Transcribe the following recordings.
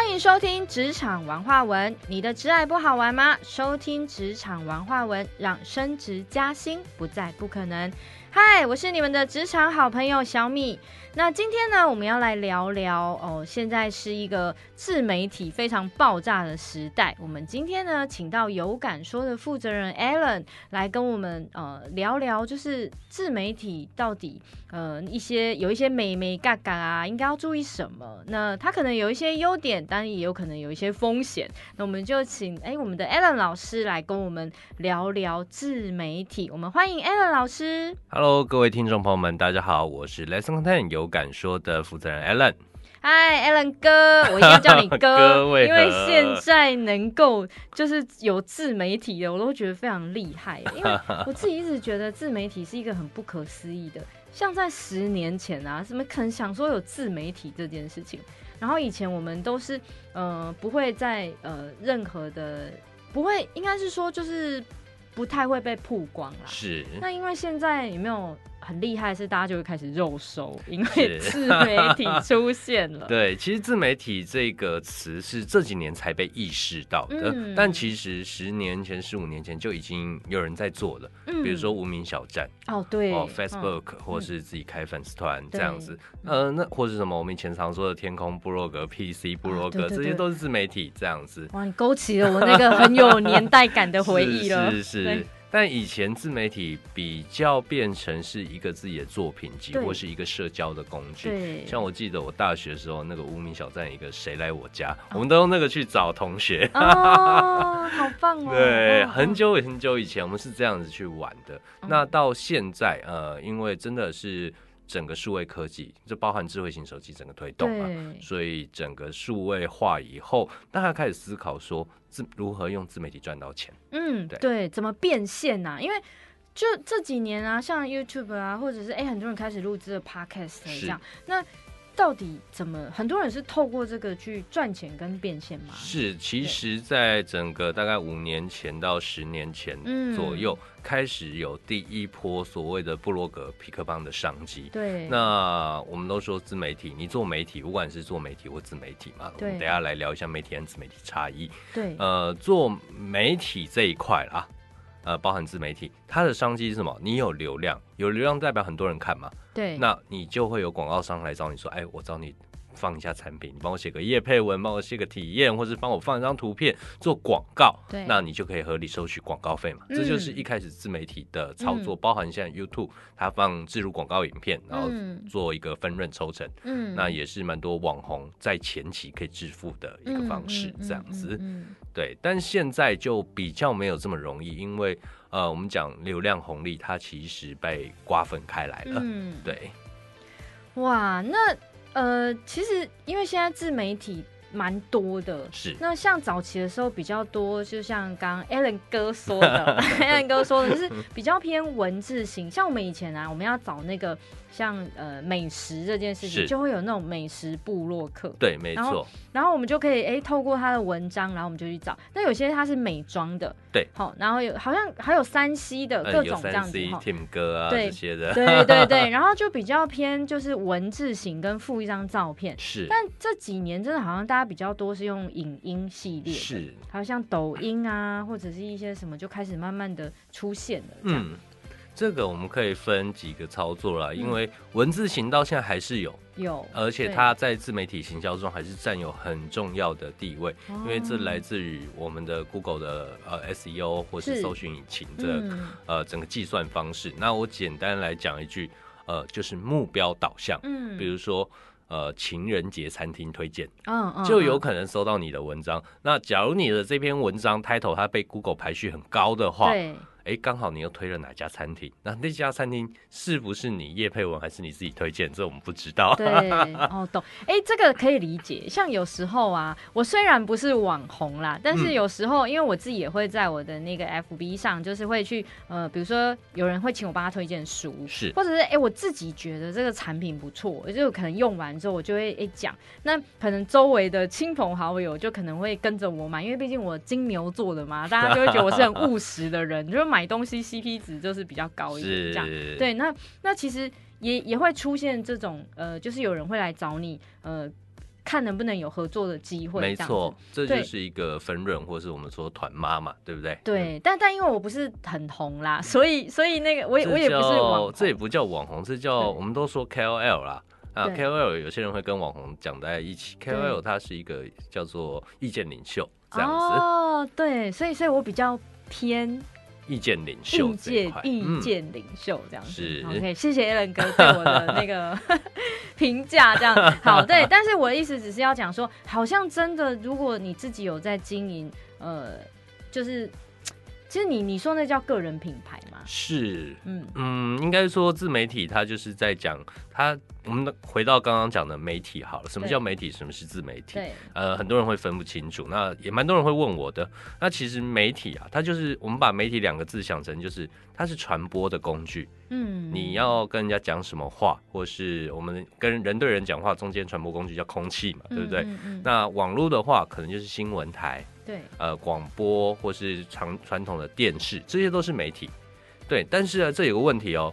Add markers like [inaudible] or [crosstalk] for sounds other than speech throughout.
欢迎收听职场文化文。你的职爱不好玩吗？收听职场文化文，让升职加薪不再不可能。嗨，我是你们的职场好朋友小米。那今天呢，我们要来聊聊哦，现在是一个自媒体非常爆炸的时代。我们今天呢，请到有感说的负责人 Alan 来跟我们呃聊聊，就是自媒体到底呃一些有一些美美嘎嘎啊，应该要注意什么？那他可能有一些优点，当然也有可能有一些风险。那我们就请哎我们的 Alan 老师来跟我们聊聊自媒体。我们欢迎 Alan 老师。Hello，各位听众朋友们，大家好，我是 Lesson Content 有感说的负责人 Alan。嗨，Alan 哥，我一定要叫你哥，[laughs] 哥因为现在能够就是有自媒体的，我都觉得非常厉害。[laughs] 因为我自己一直觉得自媒体是一个很不可思议的，像在十年前啊，什么可能想说有自媒体这件事情？然后以前我们都是呃不会在呃任何的不会，应该是说就是不太会被曝光啦。是那因为现在有没有很厉害？是大家就会开始肉收，因为是自媒体出现了。[laughs] 对，其实自媒体这个词是这几年才被意识到的，嗯但其实十年前、十五年前就已经有人在做了，嗯比如说无名小站哦，对哦嗯，Facebook、或是自己开粉丝团这对样子，呃，那或是什么我们以前常说的天空部落格、PC 部落格，对对对这些都是自媒体这样子。哇，你勾起了我那个很有年代感的回忆了。是 [laughs] 是。但以前自媒体比较变成是一个自己的作品集，对或是一个社交的工具。像我记得我大学的时候，那个无名小站一个谁来我家，我们都用那个去找同学。哦，[laughs] 好棒哦。对，哦很。久很久以前我们是这样子去玩的。那到现在，呃，因为真的是整个数位科技，这包含智慧型手机整个推动嘛，所以整个数位化以后，大家开始思考说自如何用自媒体赚到钱。嗯，对对，怎么变现呐、因为就这几年啊，像 YouTube 啊，或者是哎、很多人开始录制了 Podcast 这是样，那到底怎么？很多人是透过这个去赚钱跟变现吗？是，其实，在整个大概五年前到十年前嗯左右，开始有第一波所谓的布洛格、皮克邦的商机。对，那我们都说自媒体，你做媒体，不管是做媒体或自媒体嘛，我对们等一下来聊一下媒体和自媒体差异。对，呃，做媒体这一块啦，呃，包含自媒体，它的商机是什么？你有流量，有流量代表很多人看嘛，对，那你就会有广告商来找你说，哎，我找你放一下产品，你帮我写个叶配文，帮我写个体验，或是帮我放一张图片做广告，对。那你就可以合理收取广告费嘛。嗯。这就是一开始自媒体的操作，包含现在 YouTube 它放置入广告影片，然后嗯做一个分润抽成，嗯。那也是蛮多网红在前期可以致富的一个方式这样子。对，但现在就比较没有这么容易，因为呃，我们讲流量红利，它其实被瓜分开来了。嗯，对，哇，那呃，其实因为现在自媒体蛮多的，是那像早期的时候比较多，就像刚刚 Alan 哥说的，[laughs] Alan 哥说的就是比较偏文字型。像我们以前啊，我们要找那个像呃美食这件事情，就会有那种美食部落客，对，没错，然后我们就可以哎透过他的文章，然后我们就去找。那有些他是美妆的，对，好，然后有好像还有山西的各种这样子。Tim 哥啊对。这些的，对对对，[laughs] 然后就比较偏就是文字型跟附一张照片，是。但这几年真的好像大家比较多是用影音系列，是，还有像抖音啊，或者是一些什么就开始慢慢的出现了。这样，嗯，这个我们可以分几个操作啦，嗯因为文字型到现在还是有，有，而且它在自媒体行销中还是占有很重要的地位，因为这哦来自于我们的 Google 的呃 SEO 或是是搜寻引擎的嗯呃整个计算方式。那我简单来讲一句，呃，就是目标导向，嗯比如说。呃，情人节餐厅推荐嗯嗯就有嗯可能收到你的文章。那假如你的这篇文章 title 它被 Google 排序很高的话，对哎，刚好你又推了哪家餐厅？那那家餐厅是不是你叶佩文还是你自己推荐？这我们不知道。对，[laughs] 哦，懂。哎、这个可以理解。像有时候啊，我虽然不是网红啦，但是嗯有时候，因为我自己也会在我的那个 FB 上，就是会去呃，比如说有人会请我帮他推荐书，是或者是哎、我自己觉得这个产品不错，就可能用完之后我就会哎讲、那可能周围的亲朋好友就可能会跟着我买，因为毕竟我金牛座的嘛，大家就会觉得我是很务实的人，[laughs] 就是买东西 CP 值就是比较高一点这样。是，对，那那其实也也会出现这种呃，就是有人会来找你呃。看能不能有合作的机会。没错，这就是一个分润，或是我们说团妈嘛，对不对？对，但但因为我不是很红啦，所以所以那个我也我也不是网红，这也不叫网红，这叫我们都说 KOL 啦。啊，KOL 有些人会跟网红讲在一起，KOL 它是一个叫做意见领袖这样子，哦，对，所以所以我比较偏意见领袖意这一块，见意嗯见领袖这样子。是 OK，谢谢 Allen 哥对我的那个 [laughs] 评价，这样 [laughs] 好对。但是我的意思只是要讲说，好像真的，如果你自己有在经营，呃，就是其实你你说那叫个人品牌吗，是，嗯，嗯，应该说自媒体它就是在讲它，我们回到刚刚讲的媒体好了，什么叫媒体，什么是自媒体？对，呃，很多人会分不清楚，那也蛮多人会问我的。那其实媒体啊，它就是我们把媒体两个字想成就是它是传播的工具。嗯，你要跟人家讲什么话，或是我们跟人对人讲话中间传播工具叫空气嘛，对不对？嗯嗯，那网络的话，可能就是新闻台、对，呃广播或是传传统的电视，这些都是媒体。对，但是呢，这有个问题哦，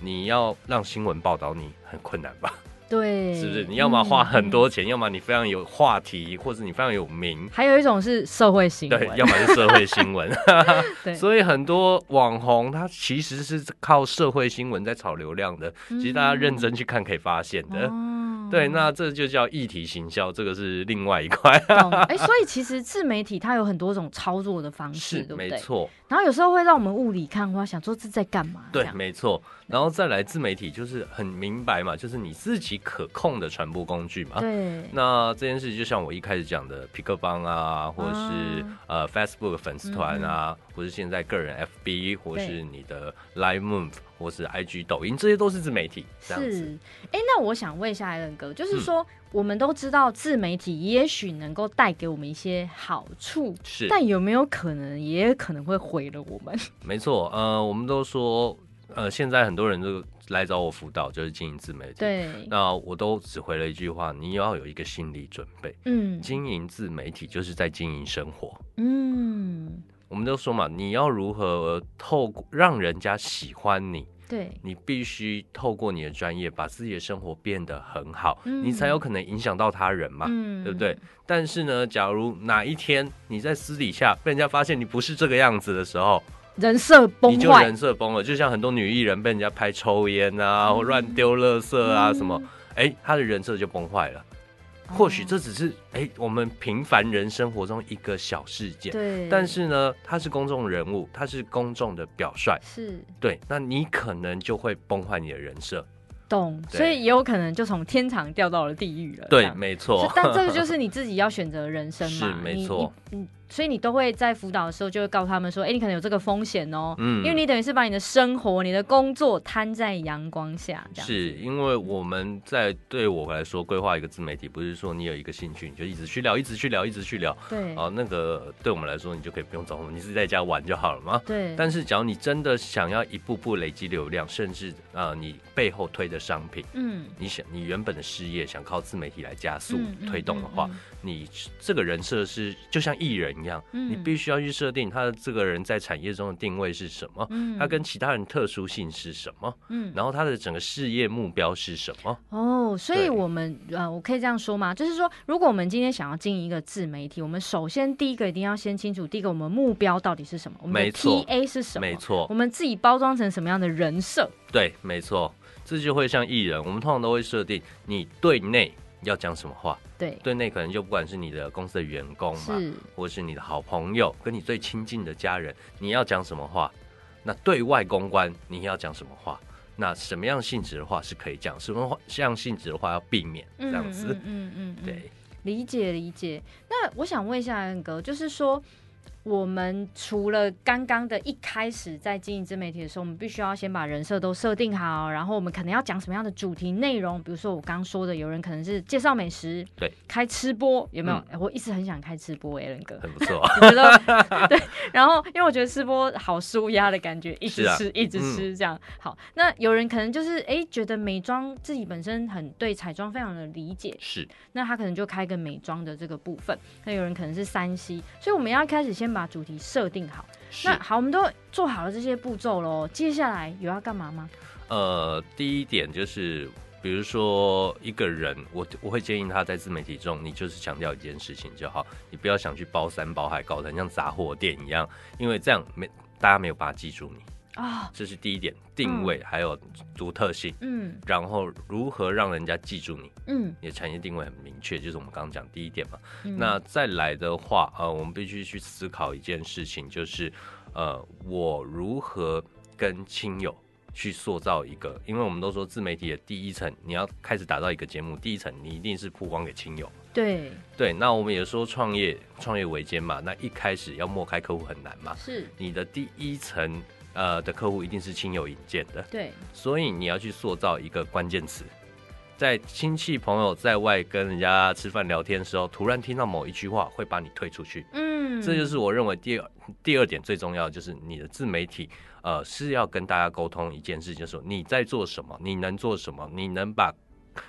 你要让新闻报道你很困难吧？对，[laughs] 是不是？你要么花很嗯。多钱，要么你非常有话题，或者你非常有名。还有一种是社会新闻，对，要么是社会新闻，[laughs] 对所以很多网红他其实是靠社会新闻在炒流量的。其实大家认真去看可以发现的。哦对，那这就叫议题行销，这个是另外一块。懂哎、所以其实自媒体它有很多种操作的方式，是对不对？没错，然后有时候会让我们雾里看花，想说这在干嘛？这对，样没错。然后再来自媒体就是很明白嘛，就是你自己可控的传播工具嘛。对，那这件事就像我一开始讲的，皮克邦啊，或者是、呃 Facebook 粉丝团啊，或是现在个人 FB，或是你的 Live Move，或是 IG、抖音，这些都是自媒体。这样子，是。哎、那我想问一下艾伦哥，就是嗯说、我们都知道自媒体也许能够带给我们一些好处，是但有没有可能也可能会毁了我们？[laughs] 没错。呃，我们都说，呃，现在很多人都来找我辅导，就是经营自媒体。。对，那我都只回了一句话：你要有一个心理准备。嗯经营自媒体就是在经营生活。嗯，我们都说嘛，你要如何透过让人家喜欢你，对，你必须透过你的专业，把自己的生活变得很好，嗯你才有可能影响到他人嘛，嗯对不对？？但是呢，假如哪一天你在私底下被人家发现你不是这个样子的时候，人设崩坏你就人，设崩了。就像很多女艺人被人家拍抽烟啊，嗯或乱丢垃圾啊嗯什么，哎、她的人设就崩坏了。或许这只是哎、我们平凡人生活中一个小事件，对，但是呢，他是公众人物，他是公众的表率，是对，那你可能就会崩坏你的人设。懂，所以也有可能就从天堂掉到了地狱了。对，没错，但这个就是你自己要选择的人生 [laughs] 嘛，是没错。你你所以你都会在辅导的时候就会告诉他们说，哎、你可能有这个风险哦，嗯。因为你等于是把你的生活、你的工作摊在阳光下，这样是因为我们在对我来说规划一个自媒体，不是说你有一个兴趣你就一直去聊，一直去聊，一直去聊。对。啊，那个对我们来说，你就可以不用找我们，你自己在家玩就好了嘛。对，但是，假如你真的想要一步步累积流量，甚至呃，你背后推的商品，嗯。你想你原本的事业想靠自媒体来加速推动的话，嗯。你这个人设是就像艺人一样，嗯你必须要去设定他的这个人在产业中的定位是什么，嗯他跟其他人特殊性是什么，嗯然后他的整个事业目标是什么。哦，所以我们呃，我可以这样说吗？就是说，如果我们今天想要经营一个自媒体，我们首先第一个一定要先清楚，第一个我们目标到底是什么，我们 TA 是什么，没错我，们自己包装成什么样的人设，对，没错，这就会像艺人，我们通常都会设定你对内要讲什么话，对，对内可能就不管是你的公司的员工嘛，是，或是你的好朋友，跟你最亲近的家人，你要讲什么话？那对外公关你要讲什么话？那什么样性质的话是可以讲，什么样性质的话要避免，这样子。嗯嗯嗯嗯，对，理解理解。那我想问一下恩哥，就是说，我们除了刚刚的一开始在经营自媒体的时候，我们必须要先把人设都设定好，然后我们可能要讲什么样的主题内容，比如说我刚说的，有人可能是介绍美食，对，开吃播有没有？我一直很想开吃播，哎，恩哥。很不错。我觉得 [laughs] 对，然后因为我觉得吃播好舒压的感觉，一直吃、一直吃这样。好，那有人可能就是哎觉得美妆自己本身很对彩妆非常的理解，是，那他可能就开个美妆的这个部分。那有人可能是三 C，所以我们要开始先把主题设定好。那好，我们都做好了这些步骤喽，接下来有要干嘛吗？呃，第一点就是比如说一个人，我我会建议他在自媒体中，你就是强调一件事情就好，你不要想去包山包海，搞得像杂货店一样，因为这样没大家没有办法记住你。啊，这是第一点，定位还有独特性，嗯，然后如何让人家记住你，嗯，你的产业定位很明确，就是我们刚刚讲第一点嘛。那再来的话，呃，我们必须去思考一件事情，就是呃，我如何跟亲友去塑造一个，因为我们都说自媒体的第一层，你要开始打造一个节目，第一层你一定是曝光给亲友。对。对，那我们也说创业创业维艰嘛，那一开始要莫开客户很难嘛，是。你的第一层。呃的客户一定是亲友引荐的，对，所以你要去塑造一个关键词，在亲戚朋友在外跟人家吃饭聊天的时候，突然听到某一句话，会把你推出去。嗯，这就是我认为第二第二点最重要，就是你的自媒体，呃，是要跟大家沟通一件事，就是说你在做什么，你能做什么，你能把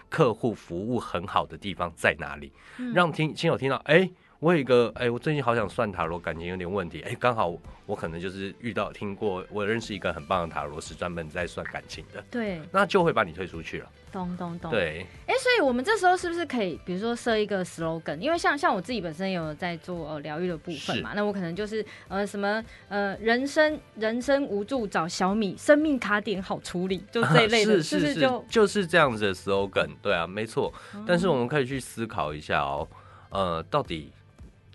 客户服务很好的地方在哪里，让听亲友听到，哎。我有一个，哎，我最近好想算塔罗，感情有点问题，哎，刚好我可能就是遇到听过，我认识一个很棒的塔罗师，专门在算感情的，对，[laughs] 那就会把你推出去了，咚咚咚，对，哎，所以我们这时候是不是可以，比如说设一个 slogan？因为像像我自己本身有在做呃疗愈的部分嘛，那我可能就是呃什么呃人生人生无助找小米，生命卡点好处理，就这一类的，是是是，就就是这样子的 slogan，对啊，没错，但是我们可以去思考一下哦，呃，到底。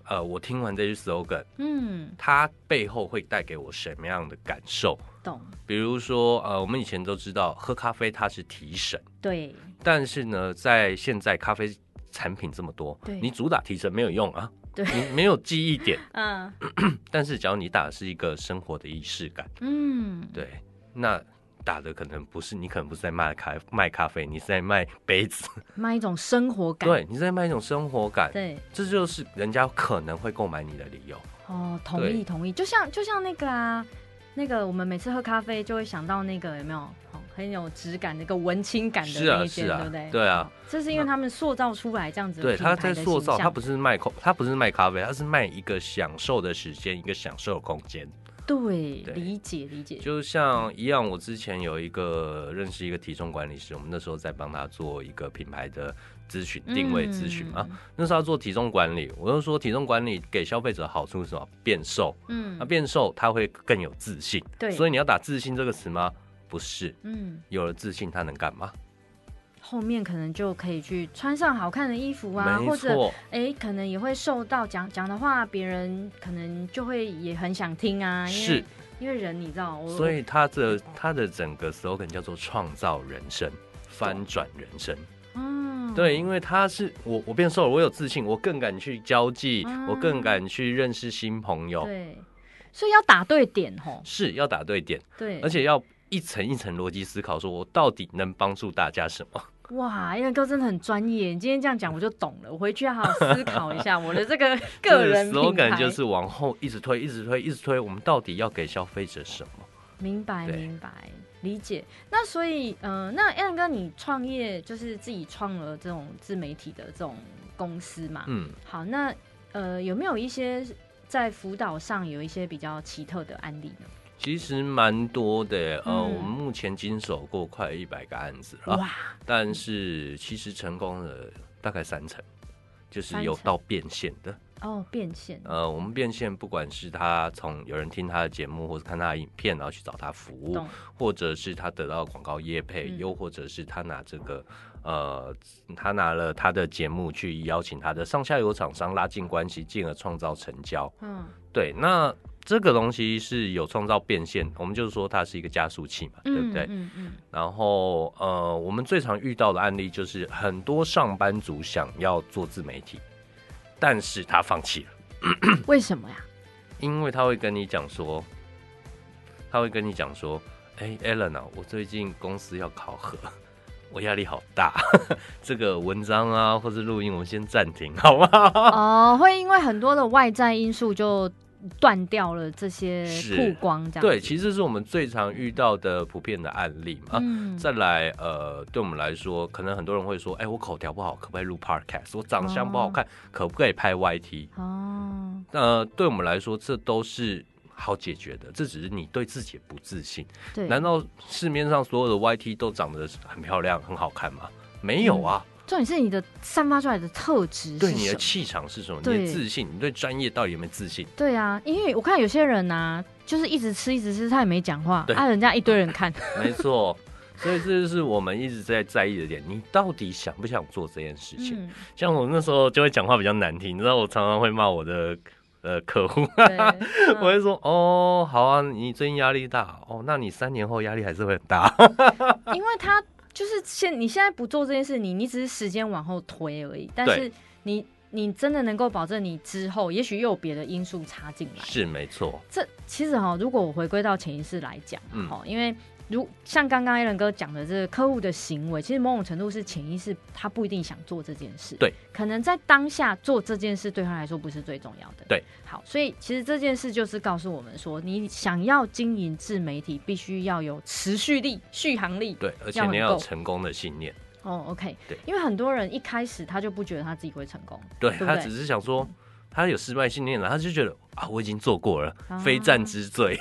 呃，我听完这句 slogan，嗯，它背后会带给我什么样的感受？懂。比如说，呃，我们以前都知道喝咖啡它是提神，对。但是呢，在现在咖啡产品这么多，对，你主打提神没有用啊，对，你没有记忆点，[laughs] 嗯。[clears throat] 但是，只要你打的是一个生活的仪式感，嗯，对，那。打的可能不是你，可能不是在卖咖卖咖啡，你是在卖杯子，[laughs] 卖一种生活感。对，你在卖一种生活感。对，这就是人家可能会购买你的理由。哦，同意同意。就像就像那个啊，那个我们每次喝咖啡就会想到那个有没有很有质感、那个文青感的那些，对不对？对啊，这是因为他们塑造出来这样子。对，他在塑造，他不是卖空，他不是卖咖啡，他是卖一个享受的时间，一个享受的空间。对，理解理解，就像一样，我之前有一个认识一个体重管理师，我们那时候在帮他做一个品牌的咨询定位咨询嘛。那时候要做体重管理，我就说体重管理给消费者好处是什么？变瘦。嗯，那变瘦他会更有自信。对，所以你要打自信这个词吗？不是。嗯，有了自信他能干嘛？后面可能就可以去穿上好看的衣服啊，或者哎，可能也会受到讲讲的话，别人可能就会也很想听啊。是，因为人你知道，所以他的他的整个 slogan 叫做创造人生，翻转人生。嗯，对，因为他是我我变瘦了，我有自信，我更敢去交际，我更敢去认识新朋友。对，所以要打对点吼，是要打对点。对，而且要一层一层逻辑思考，说我到底能帮助大家什么。哇，燕哥真的很专业。你今天这样讲，我就懂了。我回去要好好 [laughs] 思考一下我的这个 [laughs] 个人品牌。就是往后一直推，一直推，一直推。我们到底要给消费者什么？明白，明白，理解。那所以，嗯，那燕哥，你创业就是自己创了这种自媒体的这种公司嘛？嗯，好。那呃，有没有一些在辅导上有一些比较奇特的案例呢？其实蛮多的，呃，我们目前经手过快一百个案子了，哇！但是其实成功的大概三成，就是有到变现的哦，变现。呃，我们变现，不管是他从有人听他的节目，或者看他的影片，然后去找他服务，或者是他得到广告业配，又或者是他拿这个，呃，他拿了他的节目去邀请他的上下游厂商拉近关系，进而创造成交。嗯，对，那。这个东西是有创造变现，我们就是说它是一个加速器嘛，对不对？嗯嗯。然后呃，我们最常遇到的案例就是很多上班族想要做自媒体，但是他放弃了。[coughs] 为什么呀？因为他会跟你讲说，他会跟你讲说，哎，Ellen 啊，我最近公司要考核，[laughs] 我压力好大，[laughs] 这个文章啊或是录音我们先暂停，好吗？哦，会因为很多的外在因素就。断掉了这些曝光，这样对，其实是我们最常遇到的普遍的案例嘛。再来，呃，对我们来说，可能很多人会说，哎，我口条不好，可不可以录 podcast？我长相不好看，可不可以拍 YT？哦，呃，对我们来说，这都是好解决的，这只是你对自己不自信。对，难道市面上所有的 YT 都长得很漂亮、很好看吗？没有啊。重点是你的散发出来的特质，对你的气场是什么？你的自信，你对专业到底有没有自信？对啊，因为我看有些人呐，就是一直吃一直吃，他也没讲话，啊，人家一堆人看。[laughs] 没错，所以这就是我们一直在在意的点。你到底想不想做这件事情？像我那时候就会讲话比较难听，你知道，我常常会骂我的呃客户，[laughs] 我会说哦，好啊，你最近压力大哦，那你三年后压力还是会很大，[laughs] 因为他。就是现你现在不做这件事，你你只是时间往后推而已。但是你你真的能够保证你之后，也许又有别的因素插进来。是没错。这其实哈，如果我回归到潜意识来讲，哈，因为。如像刚刚艾伦哥讲的，这个客户的行为，其实某种程度是潜意识，他不一定想做这件事。对，可能在当下做这件事对他来说不是最重要的。对，好，所以其实这件事就是告诉我们说，你想要经营自媒体，必须要有持续力、续航力。对，而且你要有成功的信念。哦，OK，对，因为很多人一开始他就不觉得他自己会成功，对他只是想说。他有失败信念了，他就觉得啊，我已经做过了，非战之罪。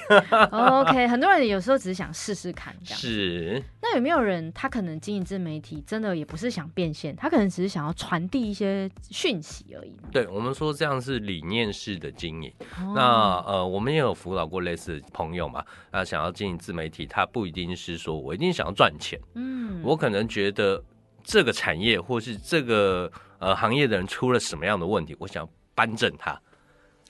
OK，[laughs] 很多人有时候只是想试试看，这样是。那有没有人他可能经营自媒体，真的也不是想变现，他可能只是想要传递一些讯息而已对我们说这样是理念式的经营。那呃，我们也有辅导过类似的朋友嘛，那想要经营自媒体，他不一定是说我一定想要赚钱，嗯，我可能觉得这个产业或是这个呃行业的人出了什么样的问题，我想。扳正他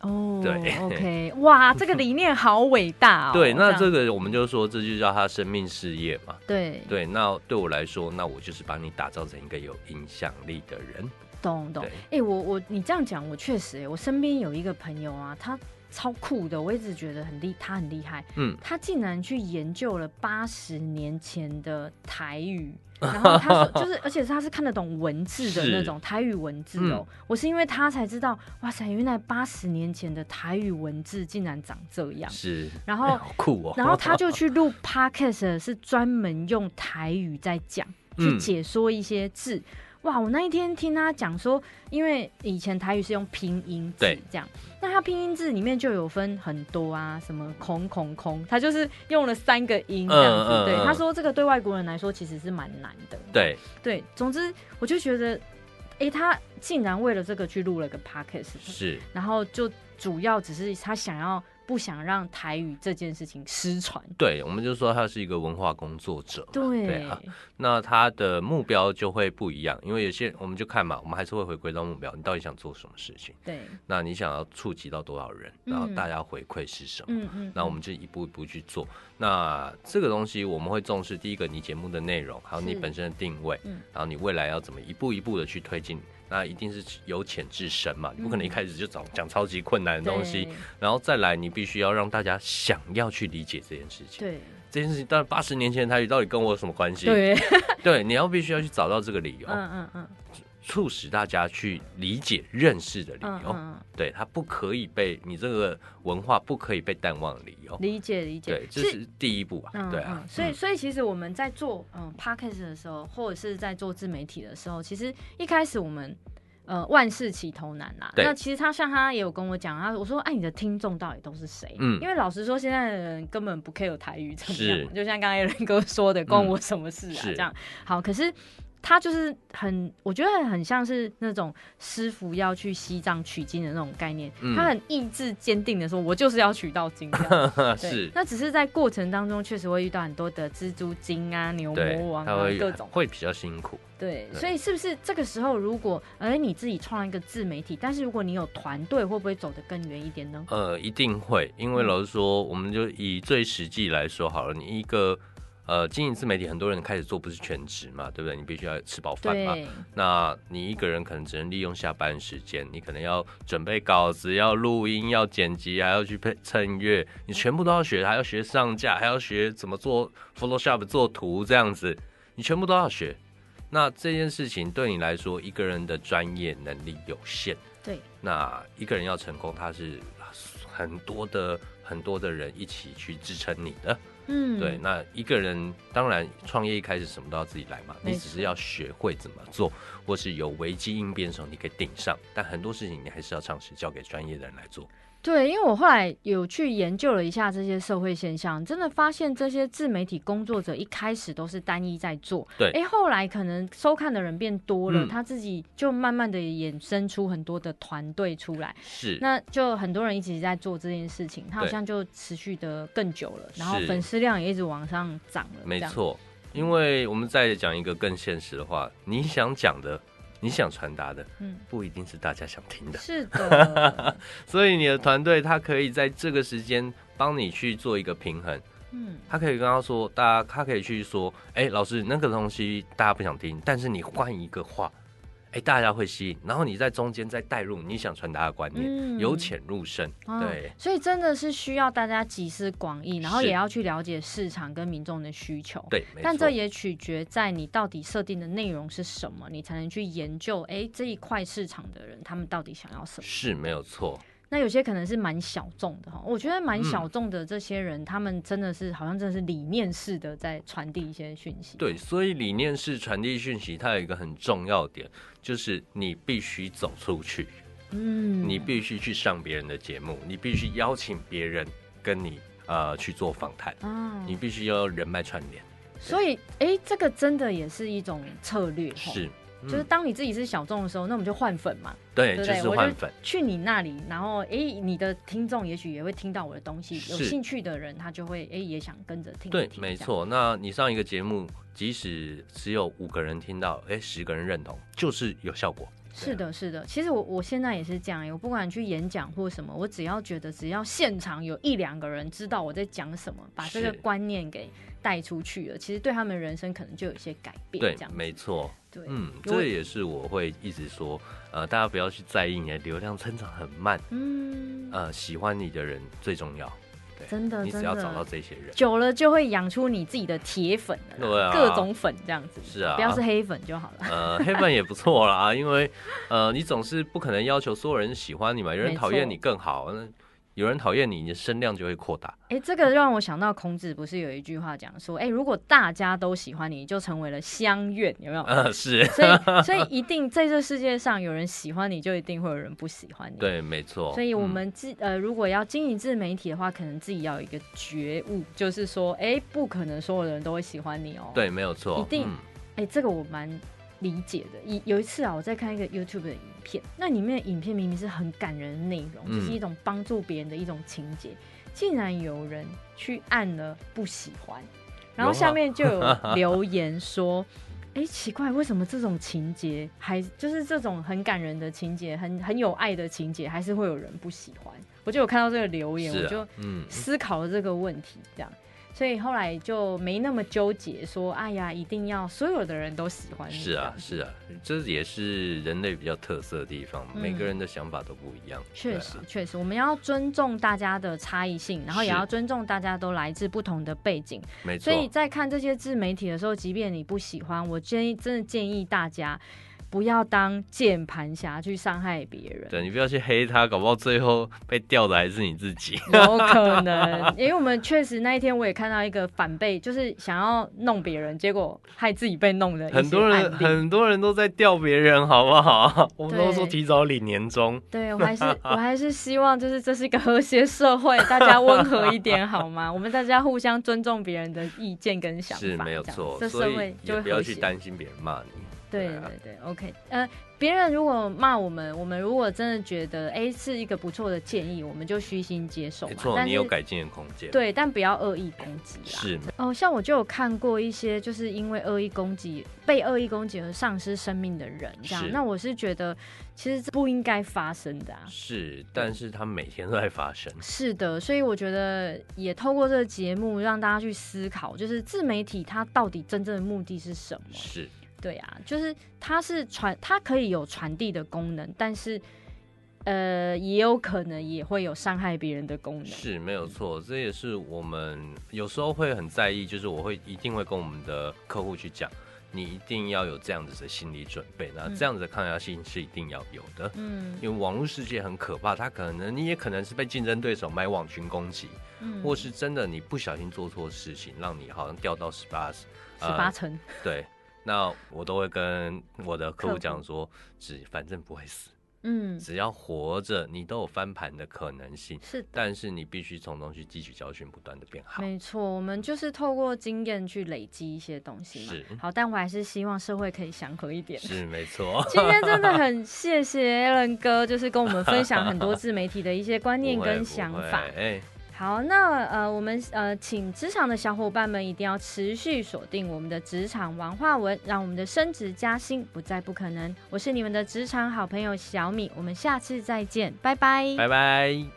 哦，对，OK，[laughs] 哇，这个理念好伟大哦。对，那这个我们就说，这就叫他生命事业嘛。对对，那对我来说，那我就是把你打造成一个有影响力的人。懂懂。哎，我我你这样讲，我确实，哎，我身边有一个朋友啊，他超酷的，我一直觉得很厉，他很厉害。嗯，他竟然去研究了八十年前的台语。[laughs] 然后他说，就是，而且他是看得懂文字的那种台语文字哦。我是因为他才知道，哇塞，原来八十年前的台语文字竟然长这样。是，然后酷哦。然后 [laughs] 他就去录 podcast，是专门用台语在讲，去解说一些字。哇！我那一天听他讲说，因为以前台语是用拼音字这样，那他拼音字里面就有分很多啊，什么空空空，他就是用了三个音这样子。对，他说这个对外国人来说其实是蛮难的。对对，总之我就觉得，哎，他竟然为了这个去录了个 podcast，是，然后就主要只是他想要。不想让台语这件事情失传，对，我们就说他是一个文化工作者，对啊，那他的目标就会不一样，因为有些我们就看嘛，我们还是会回归到目标，你到底想做什么事情？对，那你想要触及到多少人，然后大家回馈是什么？嗯嗯，那我们就一步一步去做。那这个东西我们会重视，第一个你节目的内容，还有你本身的定位，嗯，然后你未来要怎么一步一步的去推进。那一定是由浅至深嘛，你不可能一开始就讲讲超级困难的东西，然后再来，你必须要让大家想要去理解这件事情。对，这件事情，但八十年前的台语到底跟我有什么关系？对，[laughs] 对，你要必须要去找到这个理由。嗯嗯嗯。促使大家去理解、认识的理由，对它不可以被你这个文化不可以被淡忘的理由。理解理解，对，这是第一步啊。对啊，所以所以其实我们在做嗯 podcast 的时候，或者是在做自媒体的时候，其实一开始我们呃万事起头难呐。那其实他像他也有跟我讲，他我说哎，你的听众到底都是谁？嗯，因为老实说，现在的人根本不 care 台语怎么样，就像刚才伦哥说的，关我什么事啊？这样好，可是。他就是很，我觉得很像是那种师傅要去西藏取经的那种概念。他很意志坚定的说：“我就是要取到经。[laughs] ”是，那只是在过程当中确实会遇到很多的蜘蛛精啊、牛魔王啊各种，会比较辛苦。对，所以是不是这个时候，如果哎你自己创一个自媒体，但是如果你有团队，会不会走得更远一点呢？呃，一定会，因为老实说，我们就以最实际来说好了，你一个。呃，经营自媒体，很多人开始做不是全职嘛，对不对？你必须要吃饱饭嘛。那你一个人可能只能利用下班时间，你可能要准备稿子，要录音，要剪辑，还要去配衬乐，你全部都要学，还要学上架，还要学怎么做 Photoshop 做图这样子，你全部都要学。那这件事情对你来说，一个人的专业能力有限。对。那一个人要成功，他是很多的很多的人一起去支撑你的。嗯，对，那一个人当然创业一开始什么都要自己来嘛，你只是要学会怎么做，或是有危机应变的时候你可以顶上，但很多事情你还是要尝试交给专业的人来做。对，因为我后来有去研究了一下这些社会现象，真的发现这些自媒体工作者一开始都是单一在做，对，哎，后来可能收看的人变多了，嗯。他自己就慢慢的衍生出很多的团队出来，是，那就很多人一起在做这件事情，他好像就持续的更久了，然后粉丝量也一直往上涨了，没错。因为我们再讲一个更现实的话，你想讲的，你想传达的，嗯，不一定是大家想听的。是的，[laughs] 所以你的团队他可以在这个时间帮你去做一个平衡，嗯，他可以跟他说，大家他可以去说，哎、老师那个东西大家不想听，但是你换一个话，哎、大家会吸引，然后你在中间再带入你想传达的观念，嗯。由浅入深，哦对，所以真的是需要大家集思广益，然后也要去了解市场跟民众的需求。对，但这也取决在你到底设定的内容是什么，你才能去研究，哎，这一块市场的人他们到底想要什么。是没有错，那有些可能是蛮小众的哈，我觉得蛮嗯。小众的这些人，他们真的是好像真的是理念式的在传递一些讯息。对，所以理念式传递讯息，它有一个很重要点，就是你必须走出去，嗯，你必须去上别人的节目，你必须邀请别人跟你呃去做访谈，嗯，你必须要人脉串联，所以哎，这个真的也是一种策略哈，是，嗯就是当你自己是小众的时候，那我们就换粉嘛，对，就对不对？我就是换粉，去你那里，然后哎，你的听众也许也会听到我的东西，有兴趣的人他就会哎也想跟着听一对，没错。那你上一个节目，即使只有五个人听到，哎，十个人认同，就是有效果。是的，是的。其实我我现在也是这样，我不管去演讲或什么，我只要觉得只要现场有一两个人知道我在讲什么，把这个观念给带出去了，其实对他们人生可能就有一些改变。对这样，没错。对，嗯，这也是我会一直说，呃，大家不要去在意你的流量增长很慢，嗯，呃，喜欢你的人最重要。对，真的你只要找到。这些人。久了就会养出你自己的铁粉，对啊各种粉这样子，是啊不要是黑粉就好了。呃，黑粉也不错啦，因为呃，你总是不可能要求所有人喜欢你嘛，有人讨厌你更好，那有人讨厌你，你的声量就会扩大。哎、这个让我想到孔子不是有一句话讲说，哎、如果大家都喜欢你，就成为了乡愿，有没有？呃，是所以，[laughs] 所以一定在这世界上有人喜欢你，就一定会有人不喜欢你。，对，没错。所以我嗯们自、呃，如果要经营自媒体的话，可能自己要有一个觉悟，就是说，哎、不可能所有人都会喜欢你哦。，对，没有错，一定嗯哎、这个我蛮理解的。一有一次啊，我在看一个 YouTube 的影片，那里面的影片明明是很感人的内容，嗯就是一种帮助别人的一种情节，竟然有人去按了不喜欢，然后下面就有 [laughs] 留言说。哎，奇怪，为什么这种情节还就是这种很感人的情节，很很有爱的情节，还是会有人不喜欢？我就有看到这个留言，啊我就嗯，思考了这个问题，这样，所以后来就没那么纠结，说，哎呀，一定要所有的人都喜欢你。是啊，是啊，这也是人类比较特色的地方，嗯每个人的想法都不一样。确实，确实，我们要尊重大家的差异性，然后也要尊重大家都来自不同的背景。没错所。以在看这些自媒体的时候，即便你不喜欢，我建议真的建议大家不要当键盘侠去伤害别人。对你不要去黑他，搞不好最后被吊的还是你自己。[laughs] 有可能，因为我们确实那一天我也看到一个反被，就是想要弄别人，结果害自己被弄的很多人很多人都在吊别人，好不好？[laughs] 我们都说提早领年终，对我还是我还是希望，就是这是一个和谐社会，大家温和一点好吗？[laughs] 我们大家互相尊重别人的意见跟想法，是没有错，这社会就也不要。去担心别人骂你。对对啊对对，OK，呃，别人如果骂我们，我们如果真的觉得哎是一个不错的建议，我们就虚心接受嘛。没错，但你有改进的空间。，对，但不要恶意攻击啦。是哦，像我就有看过一些，就是因为恶意攻击被恶意攻击而丧失生命的人，这样。那我是觉得，其实这不应该发生的啊。是，但是它每天都在发生。是的，所以我觉得也透过这个节目让大家去思考，就是自媒体它到底真正的目的是什么？是，对啊，就是它是传，它可以有传递的功能，但是呃，也有可能也会有伤害别人的功能。是没有错，这也是我们有时候会很在意，就是我会一定会跟我们的客户去讲，你一定要有这样子的心理准备，那嗯这样子的抗压性是一定要有的。嗯因为网络世界很可怕，它可能你也可能是被竞争对手买网群攻击，嗯或是真的你不小心做错事情，让你好像掉到十八十八层，对，那我都会跟我的客户讲说，只反正不会死，嗯，只要活着，你都有翻盘的可能性。是，但是你必须从中去汲取教训，不断的变好。没错，我们就是透过经验去累积一些东西嘛。是，好，但我还是希望社会可以祥和一点。是，没错。今天真的很谢谢 Allen 哥，就是跟我们分享很多自媒体的一些观念跟想法。哎。好，那呃，我们呃，请职场的小伙伴们一定要持续锁定我们的职场文化文，让我们的升职加薪不再不可能。我是你们的职场好朋友小米，我们下次再见，拜拜，拜拜。